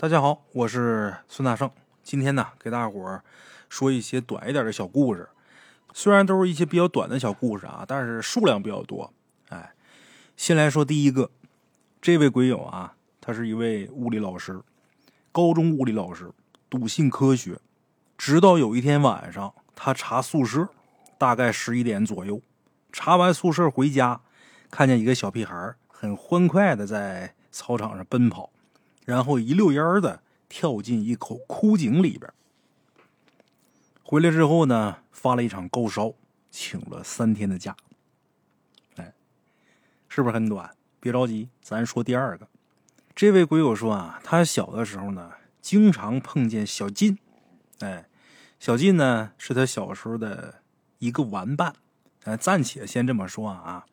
大家好，我是孙大圣。今天呢，给大伙儿说一些短一点的小故事。虽然都是一些比较短的小故事啊，但是数量比较多。哎，先来说第一个，这位鬼友啊，他是一位物理老师，高中物理老师，笃信科学。直到有一天晚上，他查宿舍，大概十一点左右，查完宿舍回家，看见一个小屁孩很欢快的在操场上奔跑。然后一溜烟的跳进一口枯井里边。回来之后呢，发了一场高烧，请了三天的假。哎，是不是很短？别着急，咱说第二个。这位鬼友说啊，他小的时候呢，经常碰见小晋。哎，小晋呢是他小时候的一个玩伴。哎，暂且先这么说啊。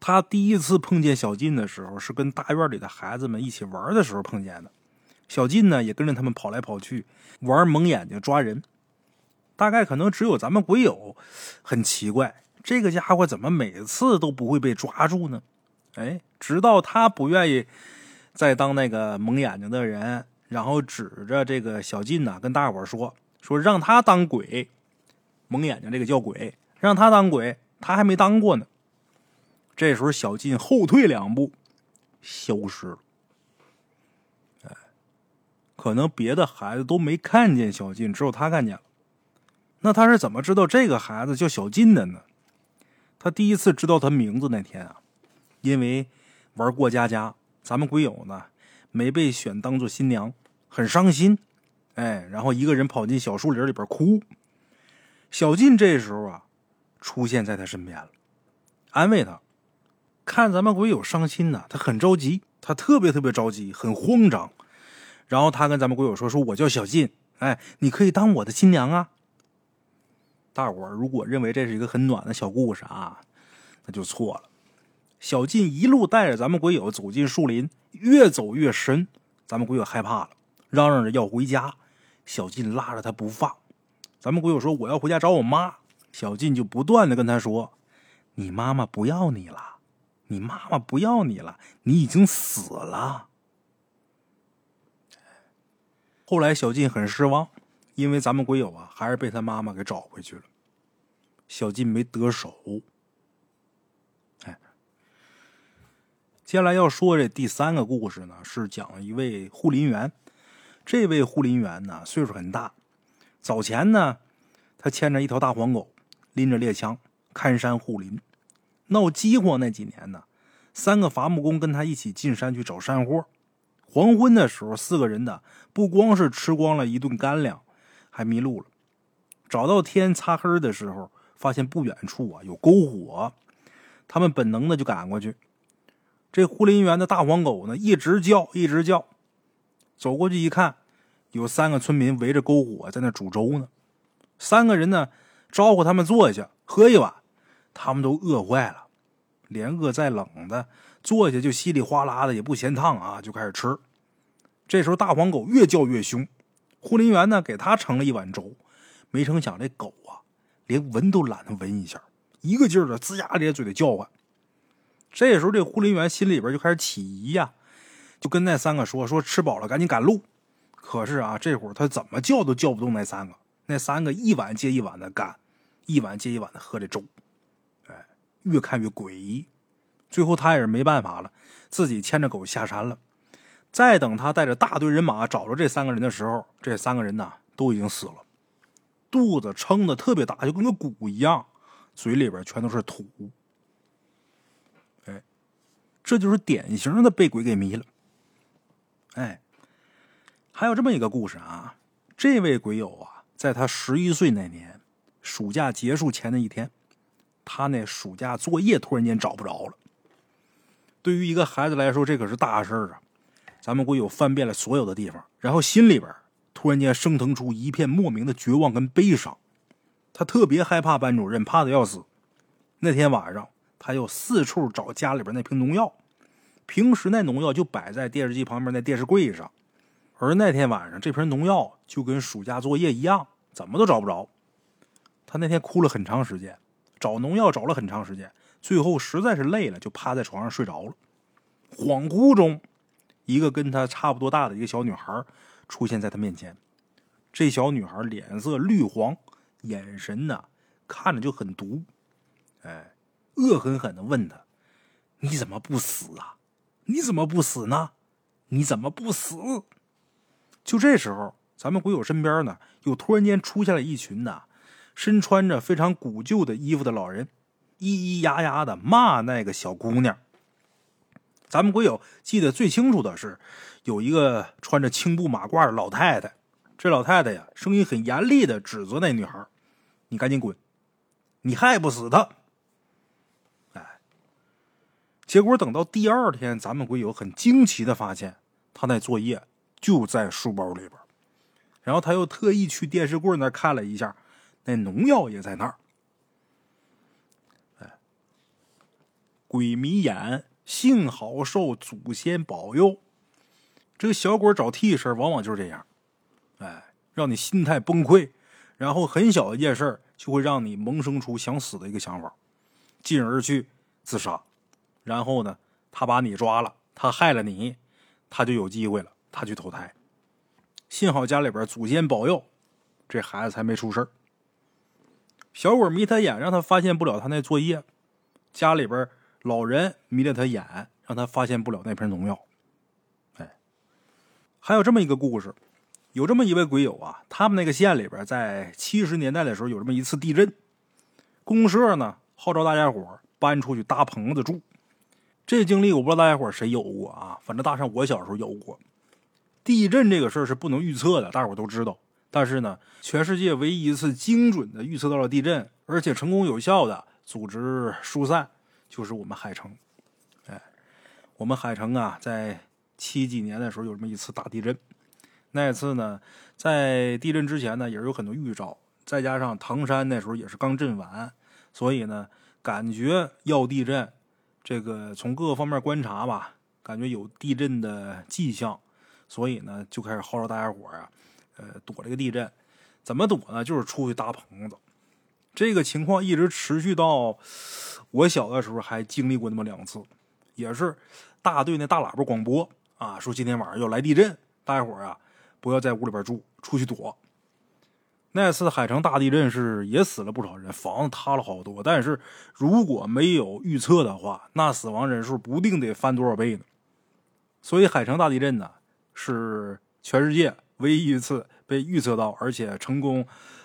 他第一次碰见小晋的时候，是跟大院里的孩子们一起玩的时候碰见的。小晋呢，也跟着他们跑来跑去，玩蒙眼睛抓人。大概可能只有咱们鬼友很奇怪，这个家伙怎么每次都不会被抓住呢？哎，直到他不愿意再当那个蒙眼睛的人，然后指着这个小晋呢，跟大伙说说让他当鬼，蒙眼睛这个叫鬼，让他当鬼，他还没当过呢。这时候，小晋后退两步，消失了。哎，可能别的孩子都没看见小晋，只有他看见了。那他是怎么知道这个孩子叫小晋的呢？他第一次知道他名字那天啊，因为玩过家家，咱们鬼友呢没被选当做新娘，很伤心。哎，然后一个人跑进小树林里边哭。小晋这时候啊，出现在他身边了，安慰他。看咱们鬼友伤心呢，他很着急，他特别特别着急，很慌张。然后他跟咱们鬼友说：“说我叫小晋，哎，你可以当我的新娘啊。”大伙儿如果认为这是一个很暖的小故事啊，那就错了。小晋一路带着咱们鬼友走进树林，越走越深，咱们鬼友害怕了，嚷嚷着要回家。小晋拉着他不放，咱们鬼友说：“我要回家找我妈。”小晋就不断的跟他说：“你妈妈不要你了。”你妈妈不要你了，你已经死了。后来小晋很失望，因为咱们鬼友啊，还是被他妈妈给找回去了。小晋没得手。哎，接下来要说这第三个故事呢，是讲一位护林员。这位护林员呢，岁数很大。早前呢，他牵着一条大黄狗，拎着猎枪，看山护林。闹饥荒那几年呢，三个伐木工跟他一起进山去找山货。黄昏的时候，四个人呢不光是吃光了一顿干粮，还迷路了。找到天擦黑的时候，发现不远处啊有篝火，他们本能的就赶过去。这护林员的大黄狗呢一直叫，一直叫。走过去一看，有三个村民围着篝火在那煮粥呢。三个人呢招呼他们坐下喝一碗。他们都饿坏了，连饿再冷的，坐下就稀里哗啦的，也不嫌烫啊，就开始吃。这时候大黄狗越叫越凶，护林员呢给他盛了一碗粥，没成想这狗啊，连闻都懒得闻一下，一个劲儿的龇牙咧嘴的叫唤。这时候这护林员心里边就开始起疑呀，就跟那三个说：“说吃饱了赶紧赶路。”可是啊，这会儿他怎么叫都叫不动那三个，那三个一碗接一碗的干，一碗接一碗的喝这粥。越看越诡异，最后他也是没办法了，自己牵着狗下山了。再等他带着大队人马找着这三个人的时候，这三个人呢都已经死了，肚子撑的特别大，就跟个鼓一样，嘴里边全都是土。哎，这就是典型的被鬼给迷了。哎，还有这么一个故事啊，这位鬼友啊，在他十一岁那年暑假结束前的一天。他那暑假作业突然间找不着了。对于一个孩子来说，这可是大事啊！咱们鬼友翻遍了所有的地方，然后心里边突然间升腾出一片莫名的绝望跟悲伤。他特别害怕班主任，怕的要死。那天晚上，他又四处找家里边那瓶农药。平时那农药就摆在电视机旁边那电视柜上，而那天晚上这瓶农药就跟暑假作业一样，怎么都找不着。他那天哭了很长时间。找农药找了很长时间，最后实在是累了，就趴在床上睡着了。恍惚中，一个跟他差不多大的一个小女孩出现在他面前。这小女孩脸色绿黄，眼神呐看着就很毒，哎，恶狠狠的问他：“你怎么不死啊？你怎么不死呢？你怎么不死？”就这时候，咱们鬼友身边呢，又突然间出现了一群呐，身穿着非常古旧的衣服的老人，咿咿呀呀的骂那个小姑娘。咱们鬼友记得最清楚的是，有一个穿着青布马褂的老太太。这老太太呀，声音很严厉的指责那女孩：“你赶紧滚，你害不死她。”哎，结果等到第二天，咱们鬼友很惊奇的发现，他那作业就在书包里边。然后他又特意去电视柜那看了一下，那农药也在那儿。哎，鬼迷眼。幸好受祖先保佑，这个小鬼找替身往往就是这样，哎，让你心态崩溃，然后很小一件事就会让你萌生出想死的一个想法，进而去自杀。然后呢，他把你抓了，他害了你，他就有机会了，他去投胎。幸好家里边祖先保佑，这孩子才没出事小鬼迷他眼，让他发现不了他那作业，家里边。老人迷了他眼，让他发现不了那瓶农药。哎，还有这么一个故事，有这么一位鬼友啊，他们那个县里边在七十年代的时候有这么一次地震，公社呢号召大家伙搬出去搭棚子住。这经历我不知道大家伙谁有过啊，反正大上我小时候有过。地震这个事儿是不能预测的，大伙都知道。但是呢，全世界唯一一次精准的预测到了地震，而且成功有效的组织疏散。就是我们海城，哎，我们海城啊，在七几年的时候有这么一次大地震。那次呢，在地震之前呢，也是有很多预兆，再加上唐山那时候也是刚震完，所以呢，感觉要地震。这个从各个方面观察吧，感觉有地震的迹象，所以呢，就开始号召大家伙啊，呃，躲这个地震。怎么躲呢？就是出去搭棚子。这个情况一直持续到。我小的时候还经历过那么两次，也是大队那大喇叭广播啊，说今天晚上要来地震，大家伙啊不要在屋里边住，出去躲。那次海城大地震是也死了不少人，房子塌了好多。但是如果没有预测的话，那死亡人数不定得翻多少倍呢。所以海城大地震呢是全世界唯一一次被预测到，而且成功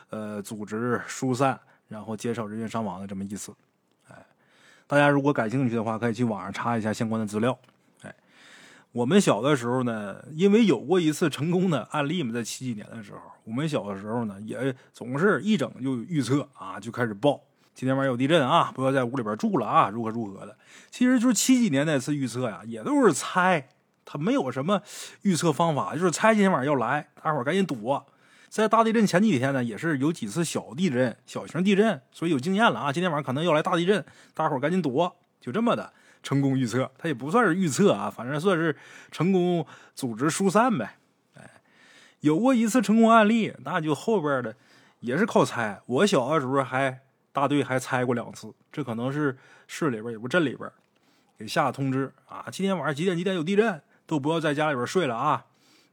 呃组织疏散，然后减少人员伤亡的这么一次。哎大家如果感兴趣的话，可以去网上查一下相关的资料。哎，我们小的时候呢，因为有过一次成功的案例嘛，在七几年的时候，我们小的时候呢，也总是一整就预测啊，就开始报今天晚上有地震啊，不要在屋里边住了啊，如何如何的。其实就是七几年那次预测呀，也都是猜，他没有什么预测方法，就是猜今天晚上要来，大伙赶紧躲。在大地震前几天呢，也是有几次小地震、小型地震，所以有经验了啊。今天晚上可能要来大地震，大伙赶紧躲，就这么的成功预测。他也不算是预测啊，反正算是成功组织疏散呗。哎，有过一次成功案例，那就后边的也是靠猜。我小的时候还大队还猜过两次，这可能是市里边也不镇里边给下通知啊，今天晚上几点几点有地震，都不要在家里边睡了啊，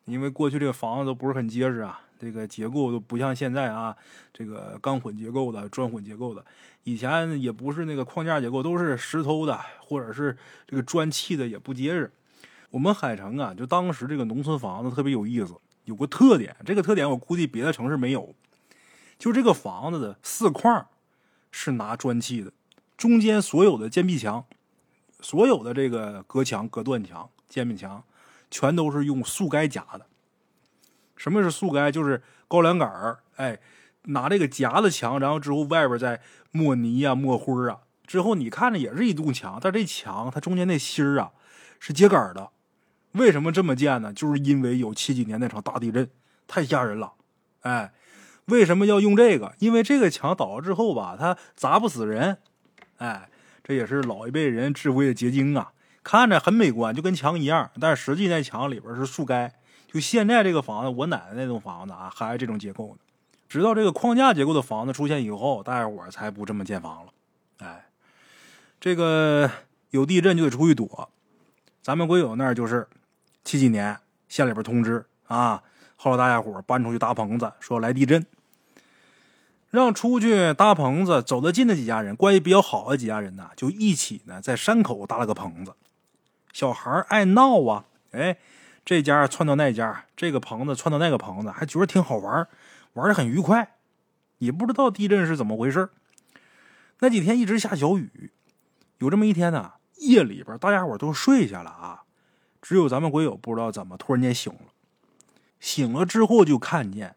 因为过去这个房子都不是很结实啊。这个结构都不像现在啊，这个钢混结构的、砖混结构的，以前也不是那个框架结构，都是石头的，或者是这个砖砌的，也不结实。我们海城啊，就当时这个农村房子特别有意思，有个特点，这个特点我估计别的城市没有，就这个房子的四框是拿砖砌的，中间所有的坚壁墙、所有的这个隔墙、隔断墙、坚壁墙，全都是用速盖夹的。什么是速盖？就是高粱杆儿，哎，拿这个夹子墙，然后之后外边再抹泥啊、抹灰啊，之后你看着也是一堵墙，但这墙它中间那芯儿啊是秸秆的。为什么这么建呢？就是因为有七几年那场大地震，太吓人了。哎，为什么要用这个？因为这个墙倒了之后吧，它砸不死人。哎，这也是老一辈人智慧的结晶啊。看着很美观，就跟墙一样，但是实际那墙里边是树干。就现在这个房子，我奶奶那栋房子啊，还是这种结构的。直到这个框架结构的房子出现以后，大家伙才不这么建房了。哎，这个有地震就得出去躲。咱们鬼友那儿就是七几年县里边通知啊，后来大家伙搬出去搭棚子，说来地震，让出去搭棚子走得近的几家人，关系比较好的几家人呢，就一起呢在山口搭了个棚子。小孩爱闹啊，哎，这家窜到那家，这个棚子窜到那个棚子，还觉得挺好玩，玩的很愉快。也不知道地震是怎么回事那几天一直下小雨，有这么一天呢，夜里边大家伙都睡下了啊，只有咱们鬼友不知道怎么突然间醒了。醒了之后就看见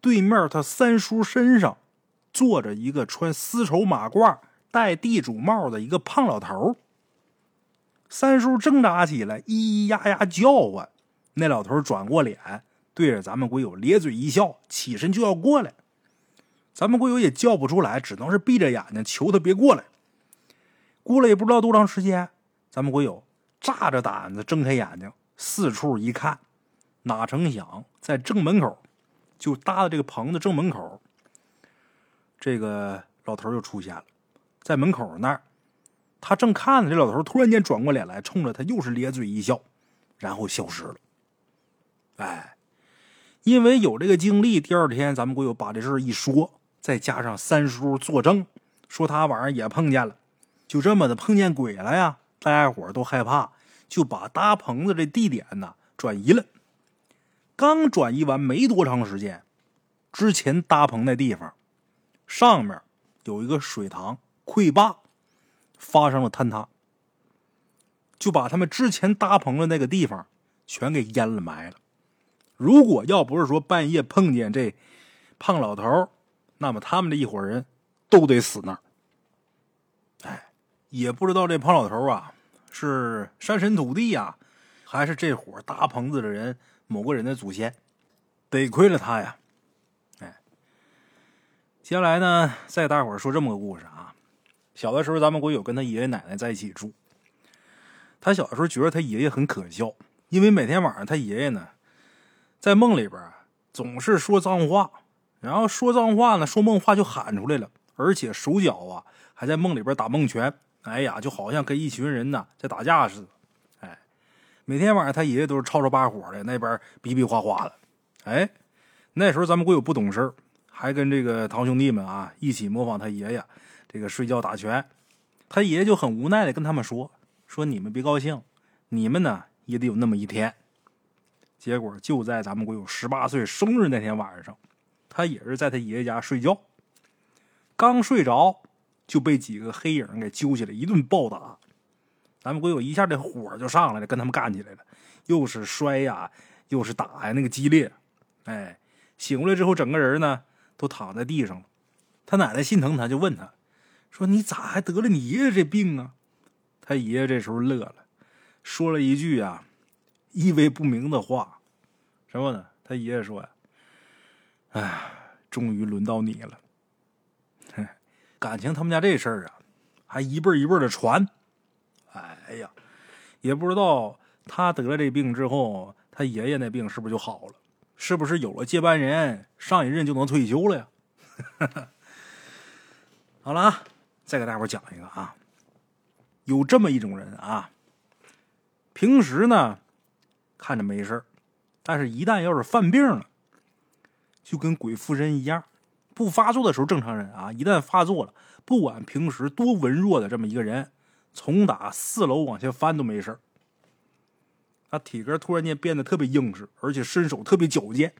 对面他三叔身上坐着一个穿丝绸马褂、戴地主帽的一个胖老头。三叔挣扎起来，咿咿呀呀叫唤。那老头转过脸，对着咱们鬼友咧嘴一笑，起身就要过来。咱们鬼友也叫不出来，只能是闭着眼睛求他别过来。过了也不知道多长时间，咱们鬼友炸着胆子睁开眼睛，四处一看，哪成想在正门口，就搭的这个棚子正门口，这个老头就出现了，在门口那儿，他正看着这老头，突然间转过脸来，冲着他又是咧嘴一笑，然后消失了。哎，因为有这个经历，第二天咱们鬼友把这事一说。再加上三叔作证，说他晚上也碰见了，就这么的碰见鬼了呀！大家伙都害怕，就把搭棚子这地点呢转移了。刚转移完没多长时间，之前搭棚那地方上面有一个水塘溃坝，发生了坍塌，就把他们之前搭棚的那个地方全给淹了埋了。如果要不是说半夜碰见这胖老头那么他们这一伙人都得死那儿。哎，也不知道这胖老头啊是山神土地呀，还是这伙搭棚子的人某个人的祖先？得亏了他呀！哎，接下来呢，再大伙说这么个故事啊。小的时候，咱们国有跟他爷爷奶奶在一起住。他小的时候觉得他爷爷很可笑，因为每天晚上他爷爷呢在梦里边总是说脏话。然后说脏话呢，说梦话就喊出来了，而且手脚啊还在梦里边打梦拳，哎呀，就好像跟一群人呢在打架似的。哎，每天晚上他爷爷都是吵吵把火的，那边比比划划的。哎，那时候咱们国有不懂事还跟这个堂兄弟们啊一起模仿他爷爷这个睡觉打拳。他爷爷就很无奈的跟他们说：“说你们别高兴，你们呢也得有那么一天。”结果就在咱们国有十八岁生日那天晚上。他也是在他爷爷家睡觉，刚睡着就被几个黑影给揪起来一顿暴打。咱们鬼友一下这火就上来了，跟他们干起来了，又是摔呀，又是打呀，那个激烈。哎，醒过来之后，整个人呢都躺在地上了。他奶奶心疼他，就问他说：“你咋还得了你爷爷这病啊？”他爷爷这时候乐了，说了一句啊意味不明的话，什么呢？他爷爷说呀。哎，终于轮到你了。感情他们家这事儿啊，还一辈一辈的传。哎呀，也不知道他得了这病之后，他爷爷那病是不是就好了？是不是有了接班人，上一任就能退休了呀？好了啊，再给大伙讲一个啊，有这么一种人啊，平时呢看着没事但是一旦要是犯病了。就跟鬼附身一样，不发作的时候正常人啊，一旦发作了，不管平时多文弱的这么一个人，从打四楼往下翻都没事他体格突然间变得特别硬实，而且身手特别矫健。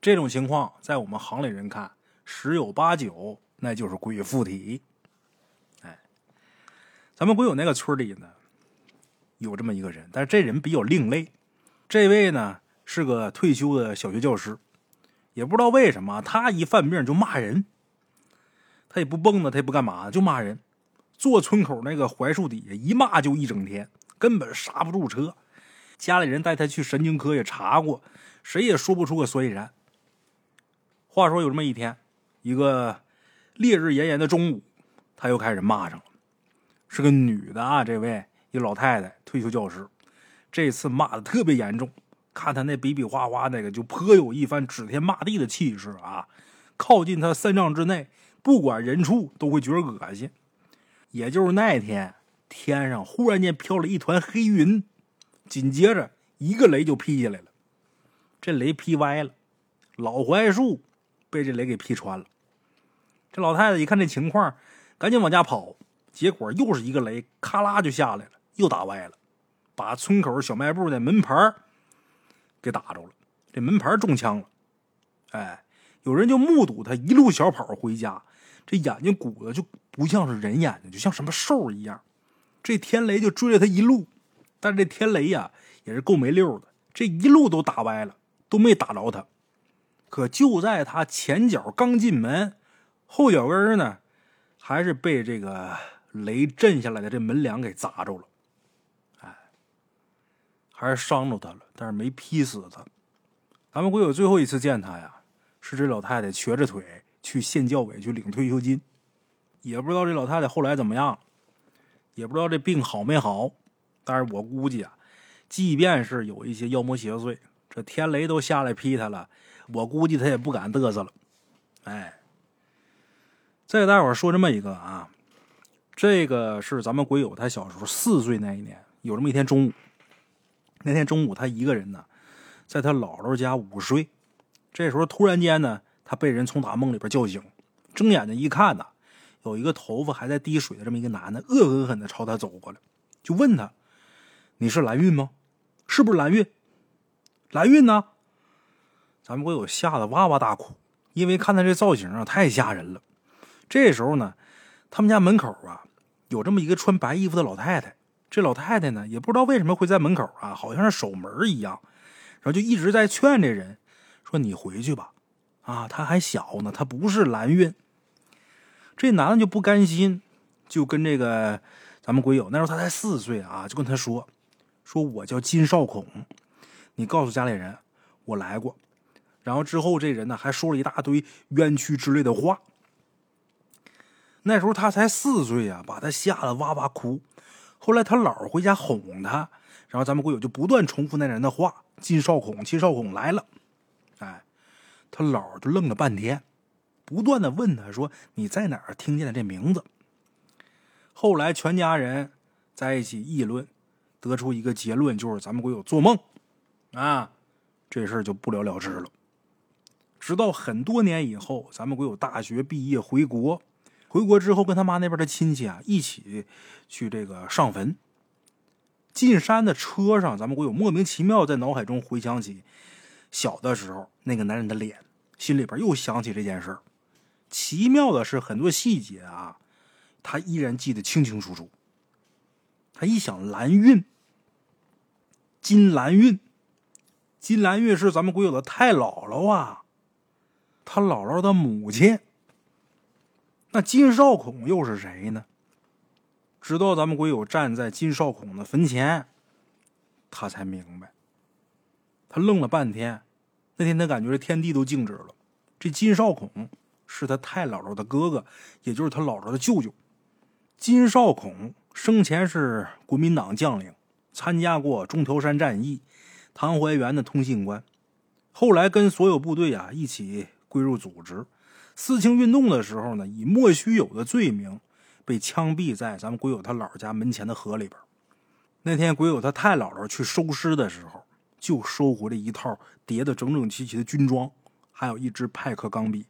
这种情况在我们行里人看，十有八九那就是鬼附体。咱们鬼友那个村里呢，有这么一个人，但是这人比较另类。这位呢是个退休的小学教师。也不知道为什么，他一犯病就骂人。他也不蹦跶，他也不干嘛，就骂人。坐村口那个槐树底下一骂就一整天，根本刹不住车。家里人带他去神经科也查过，谁也说不出个所以然。话说有这么一天，一个烈日炎炎的中午，他又开始骂上了。是个女的啊，这位一老太太，退休教师，这次骂的特别严重。看她那比比划划那个，就颇有一番指天骂地的气势啊！靠近他三丈之内，不管人畜都会觉得恶心。也就是那天，天上忽然间飘了一团黑云，紧接着一个雷就劈下来了，这雷劈歪了，老槐树被这雷给劈穿了。这老太太一看这情况，赶紧往家跑，结果又是一个雷，咔啦就下来了，又打歪了，把村口小卖部的门牌给打着了，这门牌中枪了。哎，有人就目睹他一路小跑回家，这眼睛鼓的就不像是人眼睛，就像什么兽一样。这天雷就追着他一路，但这天雷呀也是够没溜的，这一路都打歪了，都没打着他。可就在他前脚刚进门，后脚跟呢，还是被这个雷震下来的这门梁给砸着了。哎，还是伤着他了，但是没劈死他。咱们鬼友最后一次见他呀，是这老太太瘸着腿去县教委去领退休金，也不知道这老太太后来怎么样。也不知道这病好没好，但是我估计啊，即便是有一些妖魔邪祟，这天雷都下来劈他了，我估计他也不敢嘚瑟了。哎，再给大伙说这么一个啊，这个是咱们鬼友他小时候四岁那一年，有这么一天中午，那天中午他一个人呢，在他姥姥家午睡，这时候突然间呢，他被人从打梦里边叫醒，睁眼睛一看呢。有一个头发还在滴水的这么一个男的，恶狠狠的朝他走过来，就问他：“你是蓝运吗？是不是蓝运？蓝运呢？”咱们鬼友吓得哇哇大哭，因为看他这造型啊，太吓人了。这时候呢，他们家门口啊，有这么一个穿白衣服的老太太。这老太太呢，也不知道为什么会在门口啊，好像是守门一样，然后就一直在劝这人说：“你回去吧，啊，他还小呢，他不是蓝运。”这男的就不甘心，就跟这个咱们鬼友那时候他才四岁啊，就跟他说：“说我叫金少孔，你告诉家里人我来过。”然后之后这人呢还说了一大堆冤屈之类的话。那时候他才四岁呀，把他吓得哇哇哭。后来他姥回家哄他，然后咱们鬼友就不断重复那人的话：“金少孔，金少孔来了。”哎，他姥就愣了半天。不断的问他说：“你在哪儿听见的这名字？”后来全家人在一起议论，得出一个结论，就是咱们鬼友做梦啊，这事儿就不了了之了。直到很多年以后，咱们鬼友大学毕业回国，回国之后跟他妈那边的亲戚啊一起去这个上坟。进山的车上，咱们鬼友莫名其妙在脑海中回想起小的时候那个男人的脸，心里边又想起这件事儿。奇妙的是，很多细节啊，他依然记得清清楚楚。他一想，蓝运，金蓝运，金蓝运是咱们鬼友的太姥姥啊，他姥姥的母亲。那金少孔又是谁呢？直到咱们鬼友站在金少孔的坟前，他才明白。他愣了半天，那天他感觉这天地都静止了。这金少孔。是他太姥姥的哥哥，也就是他姥姥的舅舅，金少孔生前是国民党将领，参加过中条山战役，唐淮源的通信官。后来跟所有部队啊一起归入组织。四清运动的时候呢，以莫须有的罪名被枪毙在咱们鬼友他姥姥家门前的河里边。那天鬼友他太姥姥去收尸的时候，就收回了一套叠得整整齐齐的军装，还有一支派克钢笔。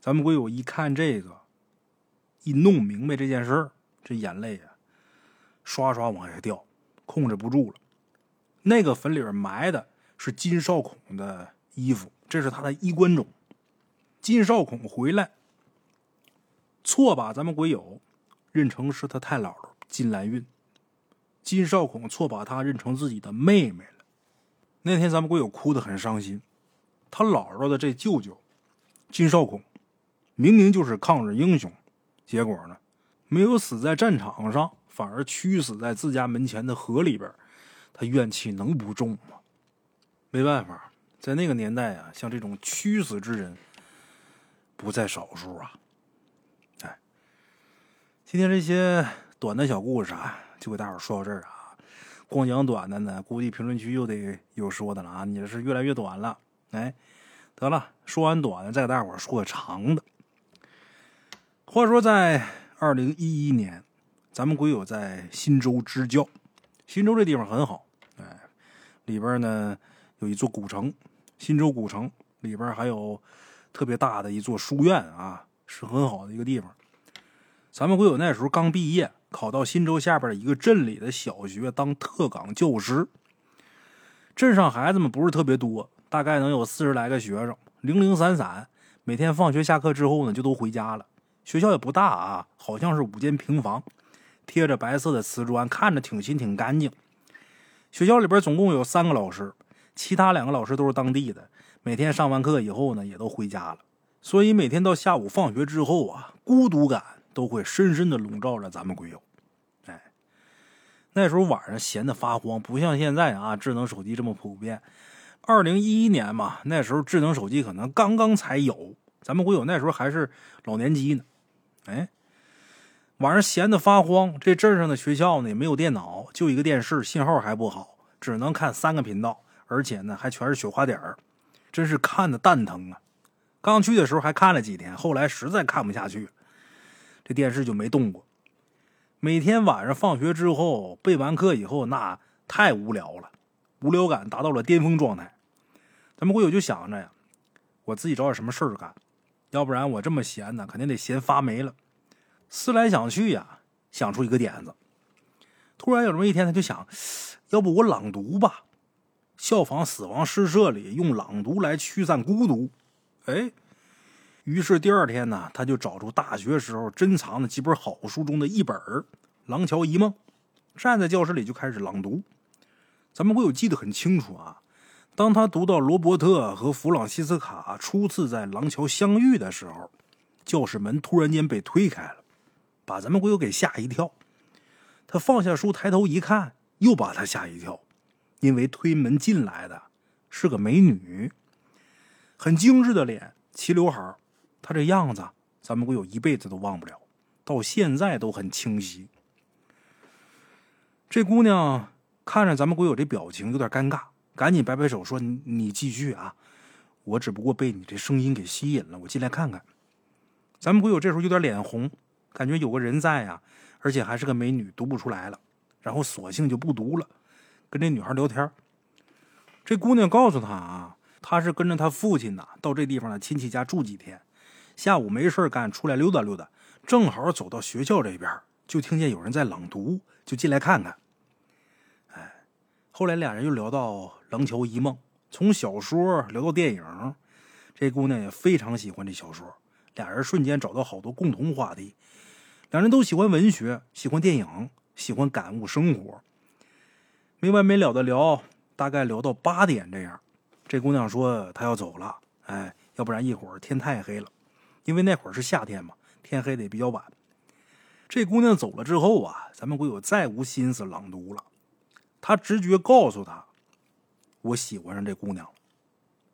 咱们鬼友一看这个，一弄明白这件事儿，这眼泪啊，刷刷往下掉，控制不住了。那个坟里边埋的是金少孔的衣服，这是他的衣冠冢。金少孔回来，错把咱们鬼友认成是他太姥姥金兰运，金少孔错把他认成自己的妹妹了。那天咱们鬼友哭得很伤心，他姥姥的这舅舅金少孔。明明就是抗日英雄，结果呢，没有死在战场上，反而屈死在自家门前的河里边，他怨气能不重吗？没办法，在那个年代啊，像这种屈死之人不在少数啊。哎，今天这些短的小故事啊，就给大伙说到这儿啊。光讲短的呢，估计评论区又得有说的了啊。你这是越来越短了，哎，得了，说完短的，再给大伙说个长的。话说，在二零一一年，咱们鬼友在新州支教，新州这地方很好，哎，里边呢有一座古城，新州古城里边还有特别大的一座书院啊，是很好的一个地方。咱们会有那时候刚毕业，考到新州下边的一个镇里的小学当特岗教师。镇上孩子们不是特别多，大概能有四十来个学生，零零散散。每天放学下课之后呢，就都回家了。学校也不大啊，好像是五间平房，贴着白色的瓷砖，看着挺新挺干净。学校里边总共有三个老师，其他两个老师都是当地的。每天上完课以后呢，也都回家了。所以每天到下午放学之后啊，孤独感都会深深的笼罩着咱们鬼友。哎，那时候晚上闲得发慌，不像现在啊，智能手机这么普遍。二零一一年嘛，那时候智能手机可能刚刚才有，咱们鬼友那时候还是老年机呢。哎，晚上闲得发慌，这镇上的学校呢也没有电脑，就一个电视，信号还不好，只能看三个频道，而且呢还全是雪花点儿，真是看的蛋疼啊！刚去的时候还看了几天，后来实在看不下去，这电视就没动过。每天晚上放学之后备完课以后，那太无聊了，无聊感达到了巅峰状态。咱们会友就想着呀，我自己找点什么事儿干。要不然我这么闲呢，肯定得闲发霉了。思来想去呀，想出一个点子。突然有这么一天，他就想，要不我朗读吧，效仿死亡诗社里用朗读来驱散孤独。哎，于是第二天呢，他就找出大学时候珍藏的几本好书中的一本《廊桥遗梦》，站在教室里就开始朗读。咱们会有记得很清楚啊。当他读到罗伯特和弗朗西斯卡初次在廊桥相遇的时候，教室门突然间被推开了，把咱们鬼友给吓一跳。他放下书，抬头一看，又把他吓一跳，因为推门进来的是个美女，很精致的脸，齐刘海她这样子，咱们鬼友一辈子都忘不了，到现在都很清晰。这姑娘看着咱们鬼友这表情，有点尴尬。赶紧摆摆手说：“你继续啊，我只不过被你这声音给吸引了，我进来看看。”咱们鬼友这时候有点脸红，感觉有个人在呀，而且还是个美女，读不出来了，然后索性就不读了，跟这女孩聊天。这姑娘告诉他啊，她是跟着她父亲呢到这地方的亲戚家住几天，下午没事干出来溜达溜达，正好走到学校这边，就听见有人在朗读，就进来看看。哎后来俩人又聊到《廊桥遗梦》，从小说聊到电影，这姑娘也非常喜欢这小说，俩人瞬间找到好多共同话题。两人都喜欢文学，喜欢电影，喜欢感悟生活，没完没了的聊，大概聊到八点这样。这姑娘说她要走了，哎，要不然一会儿天太黑了，因为那会儿是夏天嘛，天黑的也比较晚。这姑娘走了之后啊，咱们鬼友再无心思朗读了。他直觉告诉他，我喜欢上这姑娘了。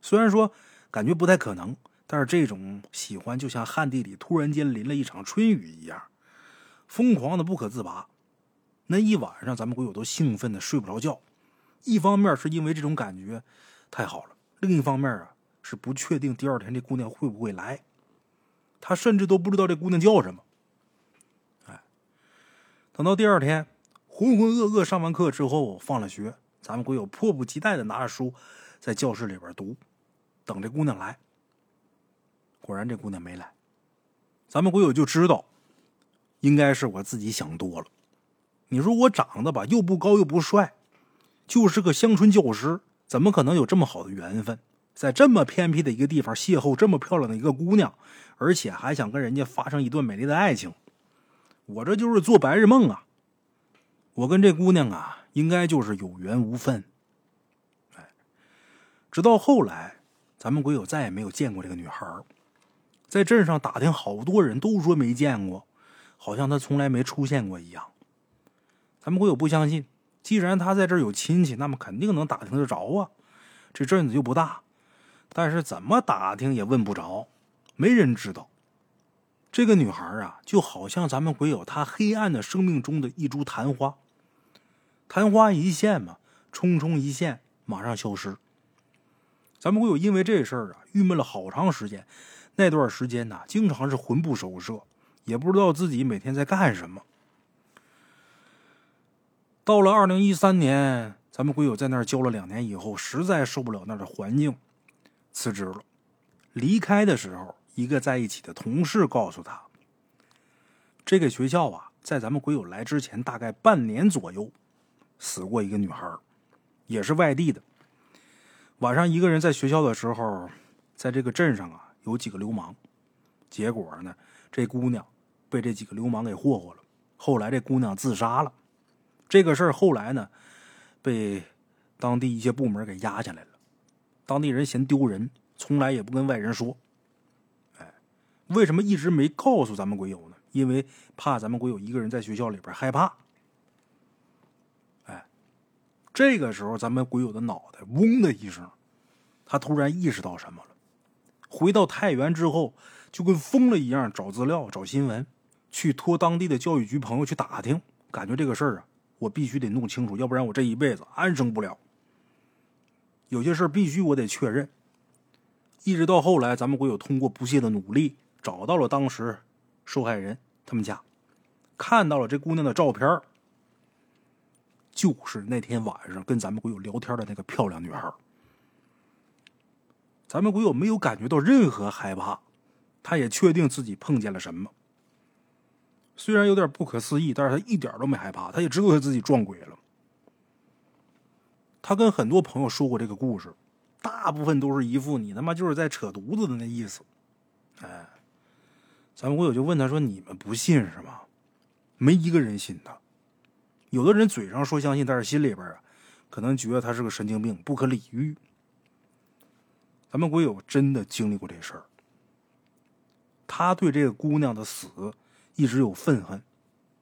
虽然说感觉不太可能，但是这种喜欢就像旱地里突然间淋了一场春雨一样，疯狂的不可自拔。那一晚上，咱们鬼友都兴奋的睡不着觉。一方面是因为这种感觉太好了，另一方面啊是不确定第二天这姑娘会不会来。他甚至都不知道这姑娘叫什么。哎，等到第二天。浑浑噩噩上完课之后，放了学，咱们鬼友迫不及待的拿着书，在教室里边读，等这姑娘来。果然，这姑娘没来。咱们鬼友就知道，应该是我自己想多了。你说我长得吧，又不高又不帅，就是个乡村教师，怎么可能有这么好的缘分，在这么偏僻的一个地方邂逅这么漂亮的一个姑娘，而且还想跟人家发生一段美丽的爱情？我这就是做白日梦啊！我跟这姑娘啊，应该就是有缘无分。哎，直到后来，咱们鬼友再也没有见过这个女孩在镇上打听，好多人都说没见过，好像她从来没出现过一样。咱们鬼友不相信，既然他在这儿有亲戚，那么肯定能打听得着啊。这镇子又不大，但是怎么打听也问不着，没人知道。这个女孩啊，就好像咱们鬼友她黑暗的生命中的一株昙花。昙花一现嘛，匆匆一现，马上消失。咱们会有因为这事儿啊，郁闷了好长时间。那段时间呢，经常是魂不守舍，也不知道自己每天在干什么。到了二零一三年，咱们鬼友在那儿教了两年以后，实在受不了那儿的环境，辞职了。离开的时候，一个在一起的同事告诉他，这个学校啊，在咱们鬼友来之前大概半年左右，死过一个女孩，也是外地的。晚上一个人在学校的时候，在这个镇上啊，有几个流氓，结果呢，这姑娘被这几个流氓给霍霍了。后来这姑娘自杀了，这个事儿后来呢，被当地一些部门给压下来了。当地人嫌丢人，从来也不跟外人说。哎，为什么一直没告诉咱们鬼友呢？因为怕咱们鬼友一个人在学校里边害怕。哎，这个时候咱们鬼友的脑袋嗡的一声，他突然意识到什么了。回到太原之后，就跟疯了一样找资料、找新闻。去托当地的教育局朋友去打听，感觉这个事儿啊，我必须得弄清楚，要不然我这一辈子安生不了。有些事必须我得确认。一直到后来，咱们国友通过不懈的努力，找到了当时受害人他们家，看到了这姑娘的照片就是那天晚上跟咱们国友聊天的那个漂亮女孩。咱们国友没有感觉到任何害怕，他也确定自己碰见了什么。虽然有点不可思议，但是他一点都没害怕，他也知道他自己撞鬼了。他跟很多朋友说过这个故事，大部分都是一副你他妈就是在扯犊子的那意思。哎，咱们我友就问他说：“你们不信是吗？”没一个人信他。有的人嘴上说相信，但是心里边啊，可能觉得他是个神经病，不可理喻。咱们鬼友真的经历过这事儿，他对这个姑娘的死。一直有愤恨，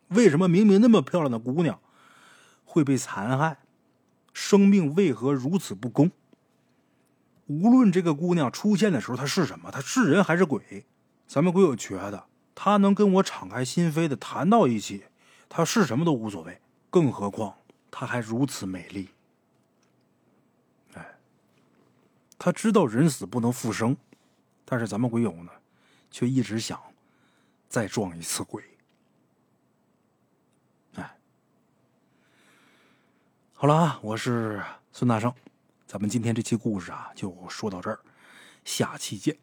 为什么明明那么漂亮的姑娘会被残害？生命为何如此不公？无论这个姑娘出现的时候她是什么，她是人还是鬼，咱们鬼友觉得她能跟我敞开心扉的谈到一起，她是什么都无所谓。更何况她还如此美丽。哎，他知道人死不能复生，但是咱们鬼友呢，却一直想。再撞一次鬼，哎，好了啊，我是孙大圣，咱们今天这期故事啊就说到这儿，下期见。